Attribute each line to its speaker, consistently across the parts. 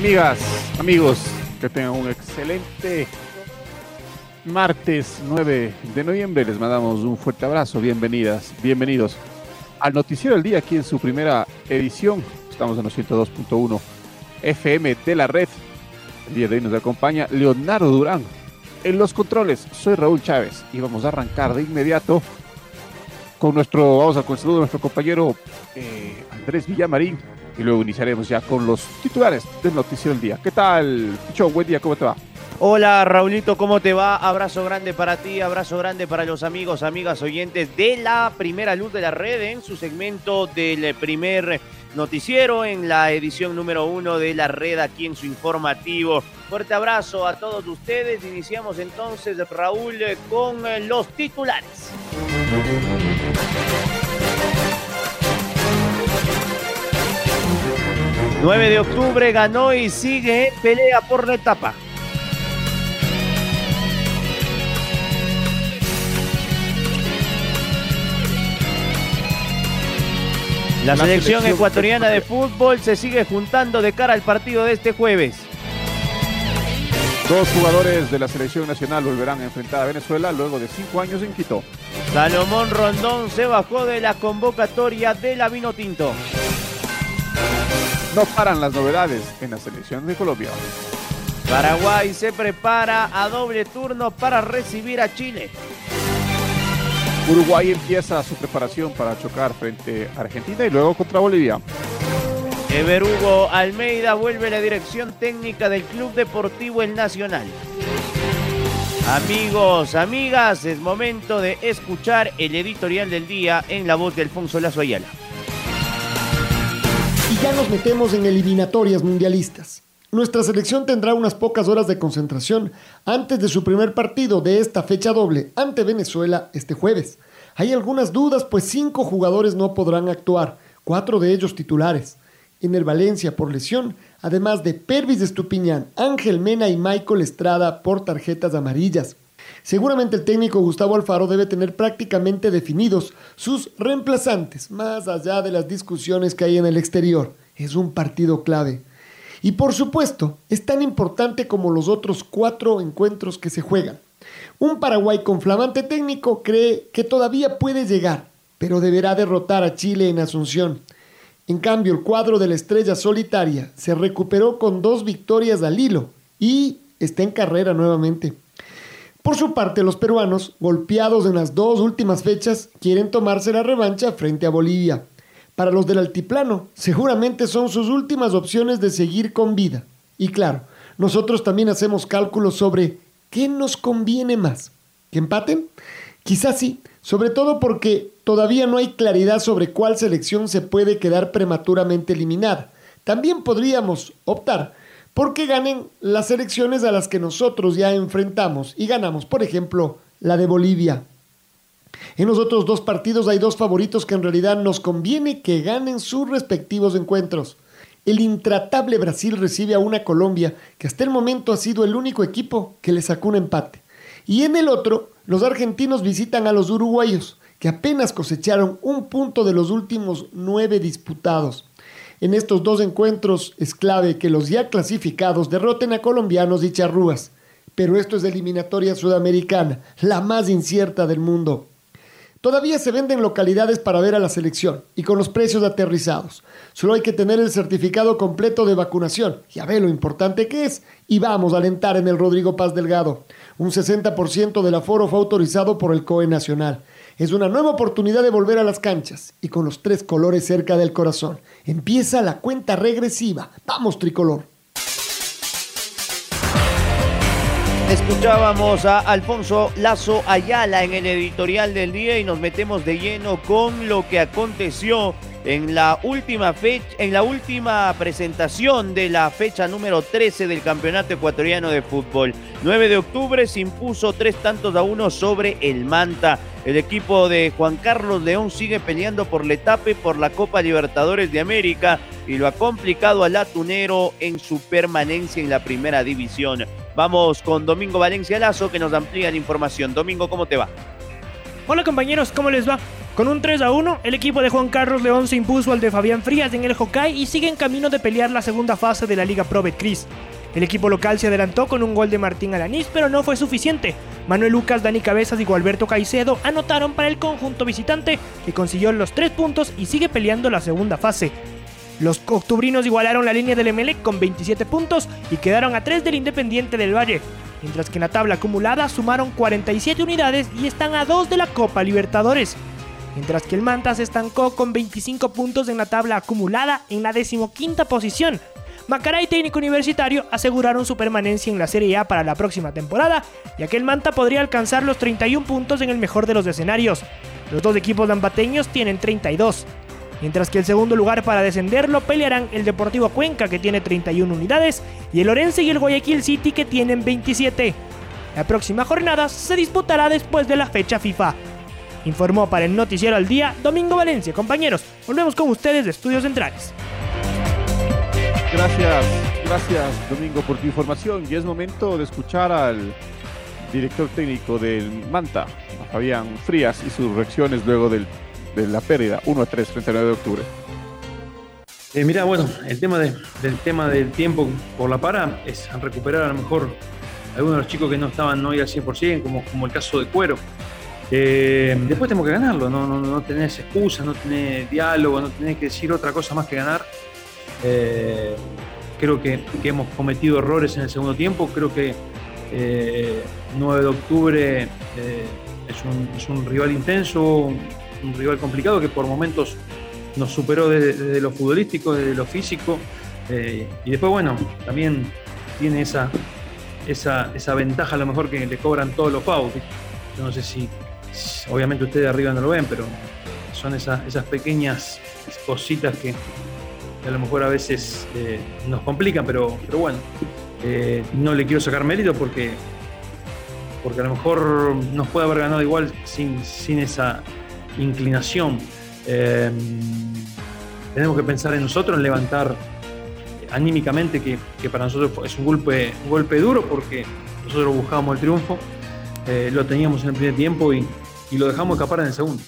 Speaker 1: Amigas, amigos, que tengan un excelente martes 9 de noviembre. Les mandamos un fuerte abrazo. Bienvenidas, bienvenidos al Noticiero del Día aquí en su primera edición. Estamos en los 102.1 FM de la red. El día de hoy nos acompaña Leonardo Durán. En los controles, soy Raúl Chávez y vamos a arrancar de inmediato con nuestro, vamos a con de nuestro compañero eh, Andrés Villamarín y luego iniciaremos ya con los titulares del Noticiero del Día. ¿Qué tal, Pichón? Buen día, ¿cómo te va?
Speaker 2: Hola Raulito, ¿cómo te va? Abrazo grande para ti, abrazo grande para los amigos, amigas oyentes de la primera luz de la red en su segmento del primer noticiero en la edición número uno de la red aquí en su informativo. Fuerte abrazo a todos ustedes. Iniciamos entonces, Raúl, con los titulares. 9 de octubre ganó y sigue pelea por la etapa. La, selección, ecuatoriana de fútbol se sigue juntando de cara al partido de este jueves.
Speaker 1: Dos jugadores de la selección nacional volverán a enfrentar a Venezuela luego de cinco años en Quito.
Speaker 2: Salomón Rondón se bajó de la convocatoria de la Tinto.
Speaker 1: No paran las novedades en la selección de Colombia.
Speaker 2: Paraguay se prepara a doble turno para recibir a Chile.
Speaker 1: Uruguay empieza su preparación para chocar frente a Argentina y luego contra Bolivia.
Speaker 2: Ever Hugo Almeida vuelve a la dirección técnica del Club Deportivo El Nacional. Amigos, amigas, es momento de escuchar el editorial del día en la voz de Alfonso Lazo Ayala
Speaker 3: ya nos metemos en eliminatorias mundialistas. Nuestra selección tendrá unas pocas horas de concentración antes de su primer partido de esta fecha doble ante Venezuela este jueves. Hay algunas dudas, pues cinco jugadores no podrán actuar, cuatro de ellos titulares. En el Valencia por lesión, además de Pervis Estupiñán, Ángel Mena y Michael Estrada por tarjetas amarillas. Seguramente el técnico Gustavo Alfaro debe tener prácticamente definidos sus reemplazantes, más allá de las discusiones que hay en el exterior. Es un partido clave. Y por supuesto, es tan importante como los otros cuatro encuentros que se juegan. Un Paraguay con flamante técnico cree que todavía puede llegar, pero deberá derrotar a Chile en Asunción. En cambio, el cuadro de la estrella solitaria se recuperó con dos victorias al hilo y está en carrera nuevamente. Por su parte, los peruanos, golpeados en las dos últimas fechas, quieren tomarse la revancha frente a Bolivia. Para los del altiplano, seguramente son sus últimas opciones de seguir con vida. Y claro, nosotros también hacemos cálculos sobre qué nos conviene más. ¿Que empaten? Quizás sí, sobre todo porque todavía no hay claridad sobre cuál selección se puede quedar prematuramente eliminada. También podríamos optar porque ganen las elecciones a las que nosotros ya enfrentamos y ganamos, por ejemplo, la de Bolivia. En los otros dos partidos hay dos favoritos que en realidad nos conviene que ganen sus respectivos encuentros. El intratable Brasil recibe a una Colombia que hasta el momento ha sido el único equipo que le sacó un empate. Y en el otro, los argentinos visitan a los uruguayos, que apenas cosecharon un punto de los últimos nueve disputados. En estos dos encuentros es clave que los ya clasificados derroten a colombianos y charrúas. Pero esto es eliminatoria sudamericana, la más incierta del mundo. Todavía se venden localidades para ver a la selección y con los precios aterrizados. Solo hay que tener el certificado completo de vacunación. Ya ve lo importante que es. Y vamos a alentar en el Rodrigo Paz Delgado. Un 60% del aforo fue autorizado por el COE Nacional. Es una nueva oportunidad de volver a las canchas y con los tres colores cerca del corazón. Empieza la cuenta regresiva. Vamos, tricolor.
Speaker 2: Escuchábamos a Alfonso Lazo Ayala en el editorial del día y nos metemos de lleno con lo que aconteció en la última fecha, en la última presentación de la fecha número 13 del Campeonato Ecuatoriano de Fútbol. 9 de octubre se impuso tres tantos a uno sobre el Manta. El equipo de Juan Carlos León sigue peleando por la etapa y por la Copa Libertadores de América y lo ha complicado al atunero en su permanencia en la primera división. Vamos con Domingo Valencia Lazo que nos amplía la información. Domingo, ¿cómo te va?
Speaker 4: Hola compañeros, ¿cómo les va? Con un 3 a 1, el equipo de Juan Carlos León se impuso al de Fabián Frías en el Hokkaido y sigue en camino de pelear la segunda fase de la Liga Pro Betcris. El equipo local se adelantó con un gol de Martín Alanís, pero no fue suficiente. Manuel Lucas, Dani Cabezas y Gualberto Caicedo anotaron para el conjunto visitante, que consiguió los tres puntos y sigue peleando la segunda fase. Los octubrinos igualaron la línea del Emelec con 27 puntos y quedaron a 3 del Independiente del Valle, mientras que en la tabla acumulada sumaron 47 unidades y están a 2 de la Copa Libertadores. Mientras que el Manta se estancó con 25 puntos en la tabla acumulada en la decimoquinta posición. Macaray Técnico Universitario aseguraron su permanencia en la Serie A para la próxima temporada, ya que el Manta podría alcanzar los 31 puntos en el mejor de los escenarios. Los dos equipos lambateños tienen 32 mientras que el segundo lugar para descenderlo pelearán el Deportivo Cuenca que tiene 31 unidades y el Orense y el Guayaquil City que tienen 27. La próxima jornada se disputará después de la fecha FIFA. Informó para el Noticiero al Día Domingo Valencia. Compañeros, volvemos con ustedes de Estudios Centrales.
Speaker 1: Gracias, gracias Domingo por tu información y es momento de escuchar al director técnico del Manta, Fabián Frías, y sus reacciones luego del de la pérdida, 1 a 3 frente al 9 de octubre.
Speaker 5: Eh, mira, bueno, el tema, del tema del tiempo por la para es recuperar a lo mejor algunos de los chicos que no estaban hoy al 100%, como, como el caso de Cuero. Eh, después tenemos que ganarlo, no, no, no tenés excusa, no tenés diálogo, no tenés que decir otra cosa más que ganar. Eh, creo que, que, hemos cometido errores en el segundo tiempo, creo que 9 de octubre es un, es, un, rival intenso, un rival complicado que por momentos nos superó desde, lo futbolístico, desde lo físico. Eh, y después, bueno, también tiene esa, esa, esa, ventaja a lo mejor que le cobran todos los fouls. Yo no obviamente ustedes arriba no lo ven, pero son esas, esas pequeñas cositas que, a lo mejor a veces eh, nos complican, pero, pero bueno, eh, no le quiero sacar mérito porque, porque a lo mejor nos puede haber ganado igual sin, sin esa, inclinación. Em, tenemos que pensar en nosotros, en levantar anímicamente, que, para nosotros es un golpe, un golpe duro porque nosotros buscábamos el triunfo, eh, lo teníamos en el primer tiempo y, y lo dejamos escapar en el segundo.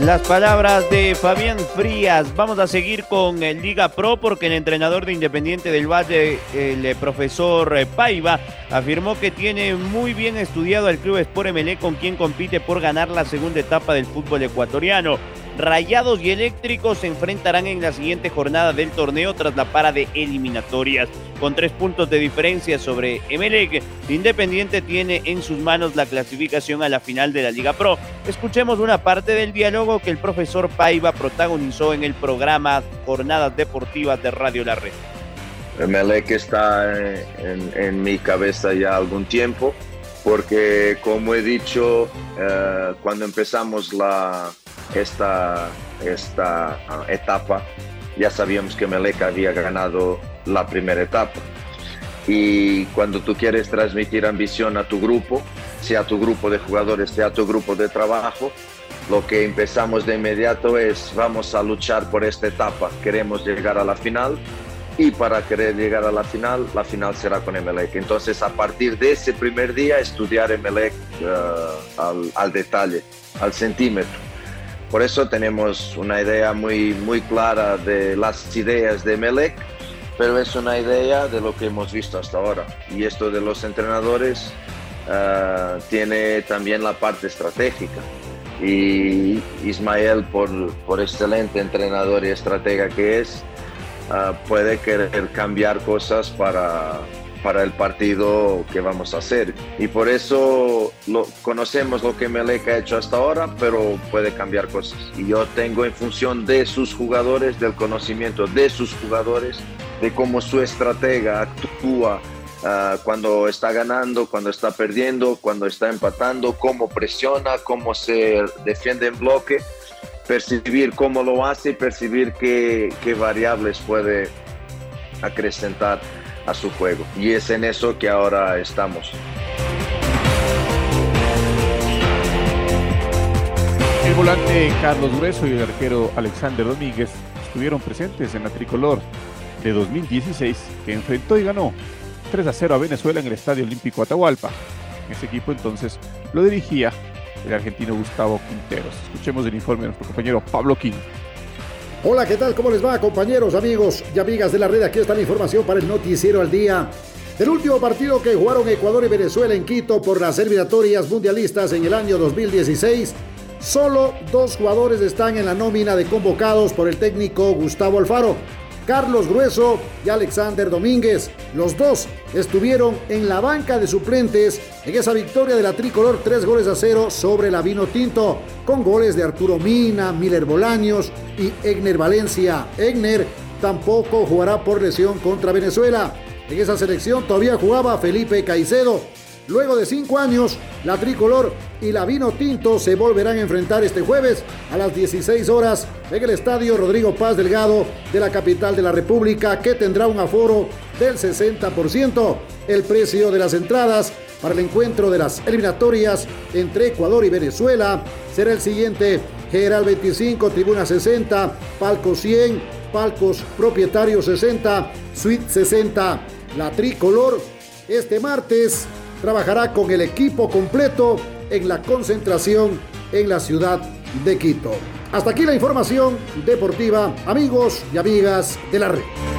Speaker 2: Las palabras de Fabián Frías. Vamos a seguir con el Liga Pro porque el entrenador de Independiente del Valle, el eh, profesor eh, Paiva, afirmó que tiene muy bien estudiado al Club Sport MLE con quien compite por ganar la segunda etapa del fútbol ecuatoriano. Rayados y Eléctricos se enfrentarán en la siguiente jornada del torneo tras la para de eliminatorias. Con tres puntos de diferencia sobre Emelec, Independiente tiene en sus manos la clasificación a la final de la Liga Pro. Escuchemos una parte del diálogo que el profesor Paiva protagonizó en el programa Jornadas Deportivas de Radio La Red.
Speaker 6: Emelec está en, mi cabeza ya algún tiempo porque como he dicho, eh, cuando empezamos la, esta, esta ah, etapa, ya sabíamos que Meleca había ganado la primera etapa. Y cuando tú quieres transmitir ambición a tu grupo, sea tu grupo de jugadores, sea tu grupo de trabajo, lo que empezamos de inmediato es vamos a luchar por esta etapa, queremos llegar a la final y para querer llegar a la final, la final será con Emelec. Entonces a partir de ese primer día estudiar Emelec uh, al, al detalle, al centímetro por eso tenemos una idea muy, muy clara de las ideas de Melec, pero es una idea de lo que hemos visto hasta ahora. Y esto de los entrenadores ah, tiene también la parte estratégica. Y Ismael, por, por excelente entrenador y estratega que es, ah, puede querer cambiar cosas para, para el partido que vamos a hacer. Y por eso lo, conocemos lo que Melec ha hecho hasta ahora, pero puede cambiar cosas. Y yo tengo en función de sus jugadores, del conocimiento de sus jugadores, de cómo su estratega actúa uh, cuando está ganando, cuando está perdiendo, cuando está empatando, cómo presiona, cómo se defiende en bloque, percibir cómo lo hace y percibir qué, qué variables puede acrecentar a su juego. Y es en eso que ahora estamos.
Speaker 1: El volante Carlos Grueso y el arquero Alexander Domínguez estuvieron presentes en la tricolor de 2016 que enfrentó y ganó 3 a 0 a Venezuela en el Estadio Olímpico Atahualpa. Ese equipo entonces lo dirigía el argentino Gustavo Quinteros. Escuchemos el informe de nuestro compañero Pablo Quino.
Speaker 7: Hola, ¿qué tal? ¿Cómo les va, compañeros, amigos y amigas de la red? Aquí está la información para el Noticiero al Día. El último partido que jugaron Ecuador y Venezuela en Quito por las eliminatorias mundialistas en el año 2016, solo dos jugadores están en la nómina de convocados por el técnico Gustavo Alfaro. Carlos Grueso y Alexander Domínguez. Los dos estuvieron en la banca de suplentes en esa victoria de la tricolor, tres goles a cero sobre la Vino Tinto, con goles de Arturo Mina, Miller Bolaños y Egner Valencia. Egner tampoco jugará por lesión contra Venezuela. En esa selección todavía jugaba Felipe Caicedo. Luego de cinco años, la tricolor y la vino tinto se volverán a enfrentar este jueves a las 16 horas en el estadio Rodrigo Paz Delgado de la capital de la República, que tendrá un aforo del 60%. El precio de las entradas para el encuentro de las eliminatorias entre Ecuador y Venezuela será el siguiente: General 25, Tribuna 60, Palco 100, Palcos Propietario 60, Suite 60. La tricolor este martes trabajará con el equipo completo en la concentración en la ciudad de Quito. Hasta aquí la información deportiva, amigos y amigas de la red.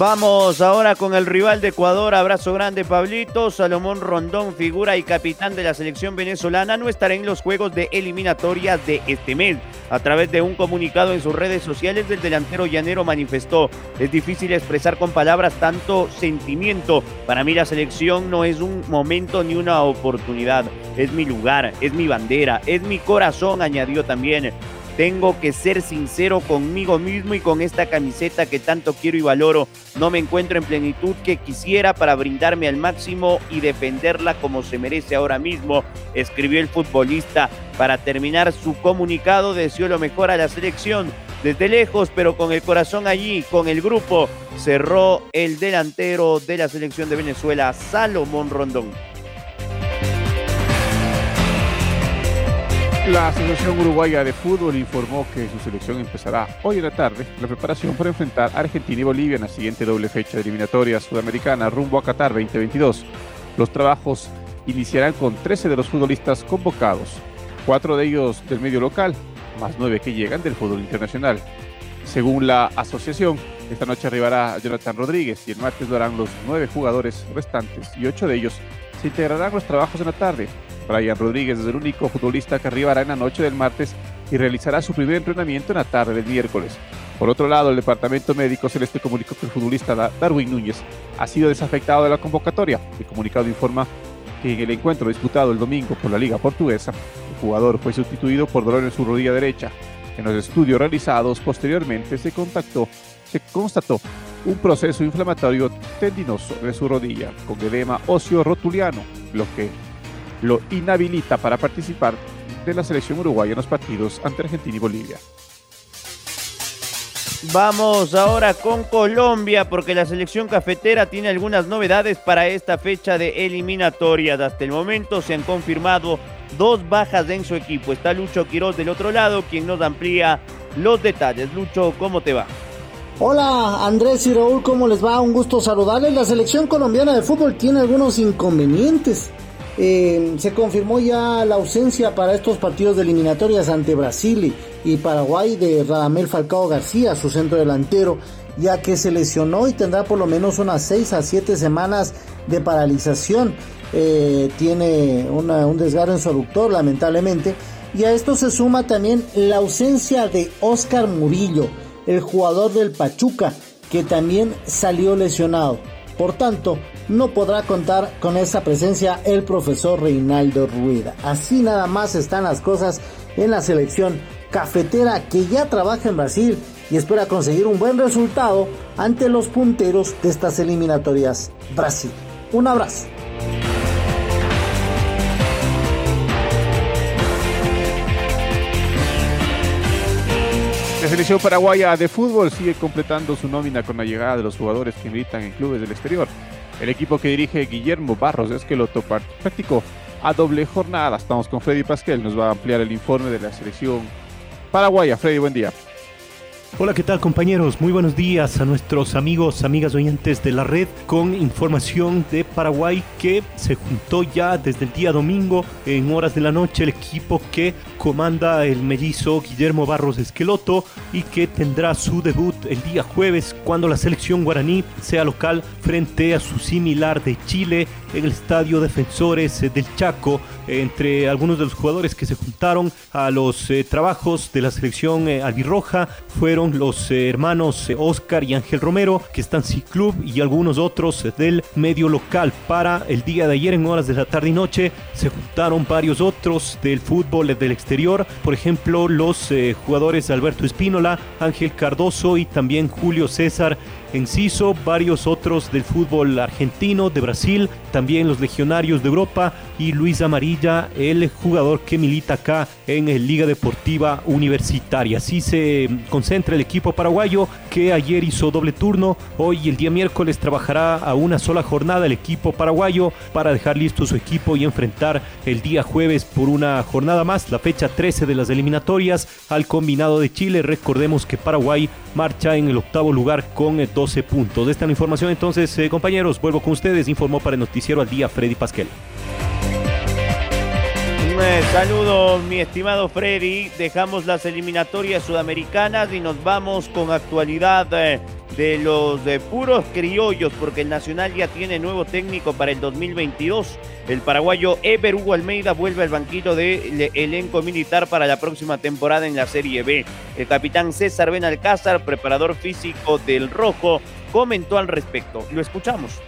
Speaker 2: Vamos ahora con el rival de Ecuador. Abrazo grande, Pablito. Salomón Rondón, figura y capitán de la selección venezolana, no estará en los juegos de eliminatorias de este mes. A través de un comunicado en sus redes sociales, el delantero llanero manifestó: Es difícil expresar con palabras tanto sentimiento. Para mí, la selección no es un momento ni una oportunidad. Es mi lugar, es mi bandera, es mi corazón, añadió también. Tengo que ser sincero conmigo mismo y con esta camiseta que tanto quiero y valoro. No me encuentro en plenitud que quisiera para brindarme al máximo y defenderla como se merece ahora mismo, escribió el futbolista. Para terminar su comunicado, deseó lo mejor a la selección. Desde lejos, pero con el corazón allí, con el grupo, cerró el delantero de la selección de Venezuela, Salomón Rondón.
Speaker 1: La Asociación Uruguaya de Fútbol informó que su selección empezará hoy en la tarde la preparación para enfrentar a Argentina y Bolivia en la siguiente doble fecha de eliminatoria sudamericana rumbo a Qatar 2022. Los trabajos iniciarán con 13 de los futbolistas convocados, cuatro de ellos del medio local, más nueve que llegan del fútbol internacional. Según la asociación, esta noche arribará Jonathan Rodríguez y el martes lo harán los nueve jugadores restantes y ocho de ellos se integrarán los trabajos en la tarde Brian Rodríguez es el único futbolista que arribará en la noche del martes y realizará su primer entrenamiento en la tarde del miércoles. Por otro lado, el departamento médico celeste comunicó que el futbolista Darwin Núñez ha sido desafectado de la convocatoria. El comunicado informa que en el encuentro disputado el domingo por la Liga Portuguesa, el jugador fue sustituido por dolor en su rodilla derecha. En los estudios realizados posteriormente se constató un proceso inflamatorio tendinoso de su rodilla con edema óseo rotuliano, lo que lo inhabilita para participar de la selección uruguaya en los partidos ante Argentina y Bolivia.
Speaker 2: Vamos ahora con Colombia porque la selección cafetera tiene algunas novedades para esta fecha de eliminatorias. Hasta el momento se han confirmado dos bajas en su equipo. Está Lucho Quiroz del otro lado, quien nos amplía los detalles. Lucho, ¿cómo te va?
Speaker 8: Hola Andrés y Raúl, ¿cómo les va? Un gusto saludarles. La selección colombiana de fútbol tiene algunos inconvenientes. Eh, se confirmó ya la ausencia para estos partidos de eliminatorias ante Brasil y Paraguay de Radamel Falcao García, su centro delantero, ya que se lesionó y tendrá por lo menos unas 6 a 7 semanas de paralización. Eh, tiene un desgarro en su aductor, lamentablemente. Y a esto se suma también la ausencia de Oscar Murillo, el jugador del Pachuca, que también salió lesionado. Por tanto, no podrá contar con esa presencia el profesor Reinaldo Rueda. Así nada más están las cosas en la selección cafetera que ya trabaja en Brasil y espera conseguir un buen resultado ante los punteros de estas eliminatorias Brasil. Un abrazo.
Speaker 1: Selección paraguaya de fútbol sigue completando su nómina con la llegada de los jugadores que militan en clubes del exterior. El equipo que dirige Guillermo Barros es que lo practicó a doble jornada. Estamos con Freddy Pasquel, nos va a ampliar el informe de la selección paraguaya. Freddy, buen día.
Speaker 9: Hola, ¿qué tal compañeros? Muy buenos días a nuestros amigos, amigas oyentes de la red con información de Paraguay que se juntó ya desde el día domingo en horas de la noche el equipo que comanda el mellizo Guillermo Barros Esqueloto y que tendrá su debut el día jueves cuando la selección guaraní sea local frente a su similar de Chile en el Estadio Defensores del Chaco entre algunos de los jugadores que se juntaron a los eh, trabajos de la selección eh, albirroja fueron los eh, hermanos Oscar y Ángel Romero que están sin club y algunos otros del medio local. Para el día de ayer en horas de la tarde y noche se juntaron varios otros del fútbol del exterior. Por ejemplo los jugadores Alberto Espínola Ángel Cardoso y también Julio César Enciso, varios otros del fútbol argentino, de Brasil, también los legionarios de Europa y Luis Amarilla, el jugador que milita acá en el Liga Deportiva Universitaria. Así se concentra el equipo paraguayo que ayer hizo doble turno. Hoy el día miércoles trabajará a una sola jornada el equipo paraguayo para dejar listo su equipo y enfrentar el día jueves por una jornada más, la fecha 13 de las eliminatorias al combinado de Chile. Recordemos que Paraguay marcha en el octavo lugar con 12 puntos. Esta información entonces, eh, compañeros, vuelvo con ustedes. Informó para el noticiero al día Freddy Pasquel.
Speaker 2: Un saludo, mi estimado Freddy. Dejamos las eliminatorias sudamericanas y nos vamos con actualidad eh, de los puros criollos, porque el Nacional ya tiene nuevo técnico para el 2022. El paraguayo Ever Hugo Almeida vuelve al banquillo del elenco militar para la próxima temporada en la Serie B. El capitán César Benalcázar, preparador físico del Rojo, comentó al respecto. Lo escuchamos.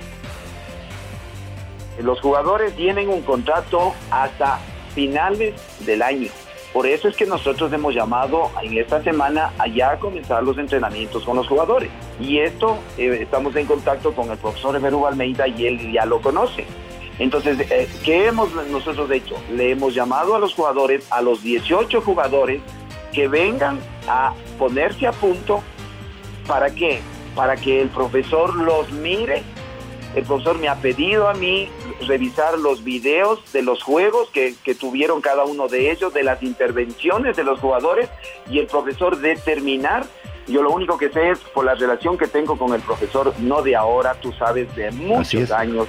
Speaker 10: Los jugadores tienen un contrato hasta finales del año. Por eso es que nosotros hemos llamado en esta semana a comenzar los entrenamientos con los jugadores. Y esto eh, estamos en contacto con el profesor Emeru Almeida y él ya lo conoce. Entonces, eh, ¿qué hemos nosotros hecho? Le hemos llamado a los jugadores, a los 18 jugadores, que vengan a ponerse a punto. ¿Para qué? Para que el profesor los mire. El profesor me ha pedido a mí revisar los videos de los juegos que, tuvieron cada uno de ellos, de las intervenciones de los jugadores y el profesor determinar. Yo lo único que sé es por la relación que tengo con el profesor, no de ahora, tú sabes, de muchos años,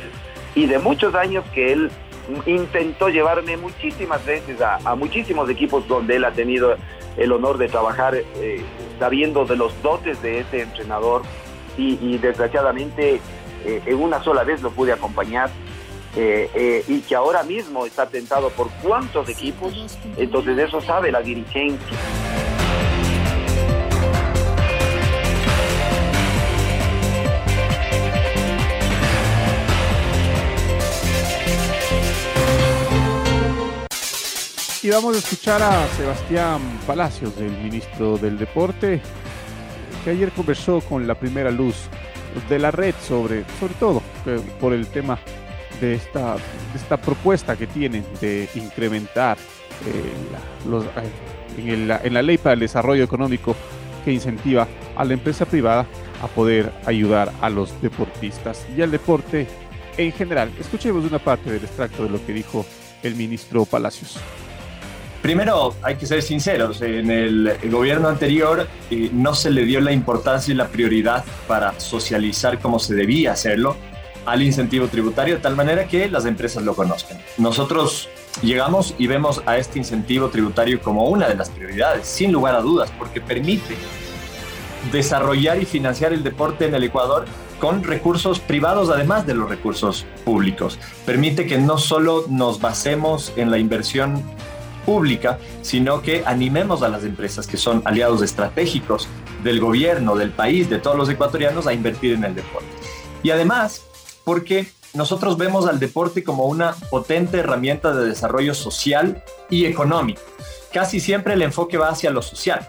Speaker 10: y de muchos años que él intentó llevarme muchísimas veces a, muchísimos equipos donde él ha tenido el honor de trabajar eh, sabiendo de los dotes de ese entrenador y, desgraciadamente eh, en una sola vez lo pude acompañar eh, eh, y que ahora mismo está tentado por cuántos equipos, entonces eso sabe la dirigencia.
Speaker 1: Y vamos a escuchar a Sebastián Palacios, del ministro del Deporte, que ayer conversó con la primera luz de la red sobre, sobre todo eh, por el tema de esta, esta propuesta que tienen de incrementar eh, en, en la ley para el desarrollo económico que incentiva a la empresa privada a poder ayudar a los deportistas y al deporte en general. Escuchemos una parte del extracto de lo que dijo el ministro Palacios.
Speaker 11: Primero, hay que ser sinceros, en el, gobierno anterior eh, no se le dio la importancia y la prioridad para socializar como se debía hacerlo al incentivo tributario de tal manera que las empresas lo conozcan. Nosotros llegamos y vemos a este incentivo tributario como una de las prioridades, sin lugar a dudas, porque permite desarrollar y financiar el deporte en el Ecuador con recursos privados además de los recursos públicos. Permite que no solo nos basemos en la inversión pública, sino que animemos a las empresas que son aliados estratégicos del gobierno, del país, de todos los ecuatorianos a invertir en el deporte. Y además, porque nosotros vemos al deporte como una potente herramienta de desarrollo social y económico. Casi siempre el enfoque va hacia lo social.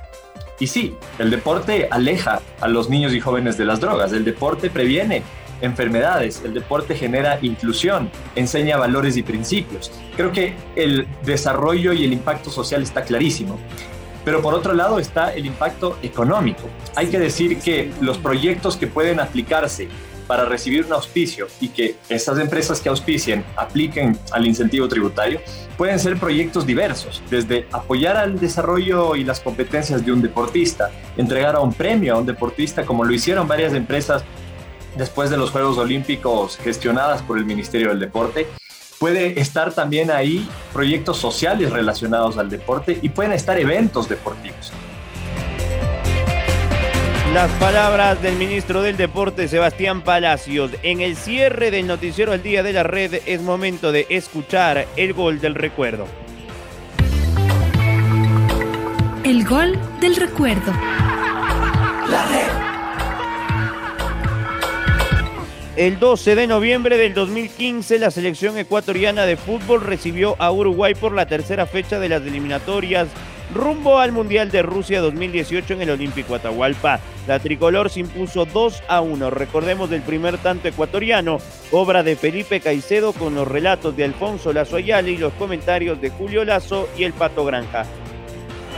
Speaker 11: Y sí, el deporte aleja a los niños y jóvenes de las drogas, el deporte previene enfermedades, el deporte genera inclusión, enseña valores y principios. Creo que el desarrollo y el impacto social está clarísimo. Pero por otro lado está el impacto económico. Hay que decir que los proyectos que pueden aplicarse para recibir un auspicio y que esas empresas que auspicien apliquen al incentivo tributario, pueden ser proyectos diversos, desde apoyar al desarrollo y las competencias de un deportista, entregar un premio a un deportista, como lo hicieron varias empresas después de los Juegos Olímpicos gestionadas por el Ministerio del Deporte. Puede estar también ahí proyectos sociales relacionados al deporte y pueden estar eventos deportivos.
Speaker 2: Las palabras del ministro del Deporte, Sebastián Palacios. En el cierre del noticiero El Día de la Red es momento de escuchar el gol del recuerdo.
Speaker 12: El gol del recuerdo.
Speaker 2: La red. El 12 de noviembre del 2015, la selección ecuatoriana de fútbol recibió a Uruguay por la tercera fecha de las eliminatorias rumbo al Mundial de Rusia 2018 en el Olímpico Atahualpa. La tricolor se impuso 2 a 1. Recordemos del primer tanto ecuatoriano, obra de Felipe Caicedo con los relatos de Alfonso Lazo Ayala y los comentarios de Julio Lazo y el Pato Granja.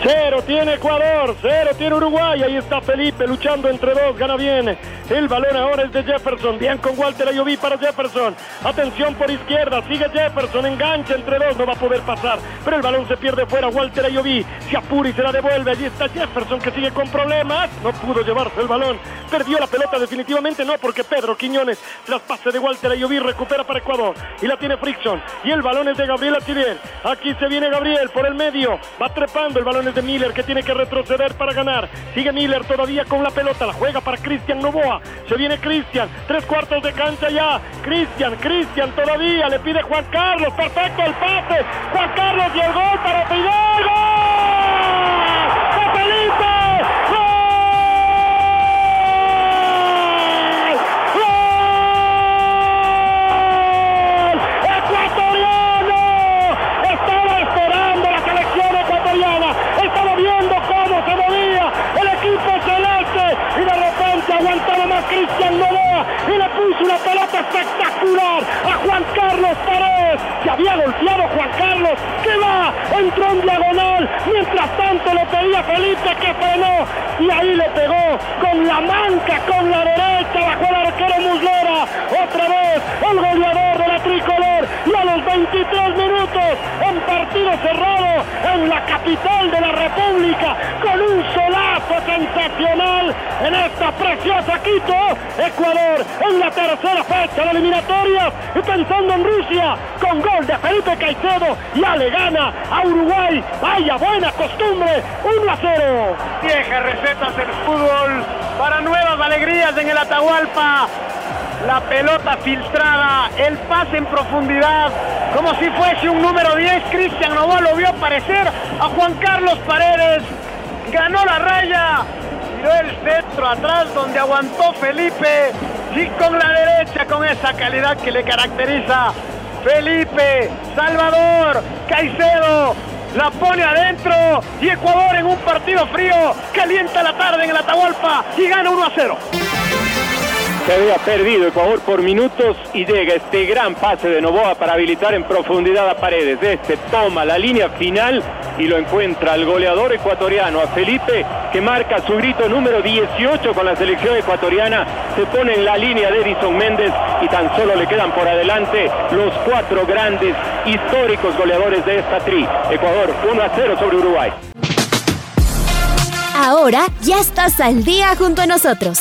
Speaker 13: Cero tiene Ecuador, cero tiene Uruguay. Ahí está Felipe luchando entre dos, gana bien. El balón ahora es de Jefferson. Bien con Walter Ayoví para Jefferson. Atención por izquierda, sigue Jefferson, engancha entre dos, no va a poder pasar. Pero el balón se pierde fuera. Walter Ayoví se apura y se la devuelve. Allí está Jefferson que sigue con problemas. No pudo llevarse el balón. Perdió la pelota definitivamente, no porque Pedro Quiñones, tras pase de Walter Ayoví, recupera para Ecuador. Y la tiene Frickson. Y el balón es de Gabriel Achiriel. Aquí se viene Gabriel por el medio. Va trepando el balón de Miller que tiene que retroceder para ganar. Sigue Miller todavía con la pelota, la juega para Cristian Novoa. Se viene Cristian, tres cuartos de cancha ya. Cristian, Cristian todavía, le pide Juan Carlos, perfecto el pase. Juan Carlos y el gol para Fidel. ¡Gol! A Juan Carlos Paredes. Se había golpeado Juan Carlos, que va, entró en diagonal. Mientras tanto le pedía Felipe que frenó y ahí le pegó con la manca, con la derecha, bajo el arquero Muslera. Otra vez el goleador de la tricolor 23 minutos en partido cerrado en la capital de la República con un solazo sensacional en esta preciosa Quito Ecuador en la tercera fecha de eliminatorias y pensando en Rusia con gol de Felipe Caicedo ya le gana a Uruguay. Vaya buena costumbre, 1 a 0.
Speaker 14: Viejas recetas del fútbol para nuevas alegrías en el Atahualpa. La pelota filtrada, el pase en profundidad, como si fuese un número 10. Cristian Novoa lo vio aparecer a Juan Carlos Paredes. Ganó la raya, el centro atrás donde aguantó Felipe y con la derecha con esa calidad que le caracteriza. Felipe, Salvador, Caicedo, la pone adentro y Ecuador en un partido frío calienta la tarde en el Atahualpa y gana 1 a 0.
Speaker 15: Se había perdido Ecuador por minutos y llega este gran pase de Novoa para habilitar en profundidad a Paredes. Este toma la línea final y lo encuentra el goleador ecuatoriano, a Felipe, que marca su grito número 18 con la selección ecuatoriana. Se pone en la línea de Edison Méndez y tan solo le quedan por adelante los cuatro grandes históricos goleadores de esta tri. Ecuador 1 a 0 sobre Uruguay.
Speaker 16: Ahora ya estás al día junto a nosotros.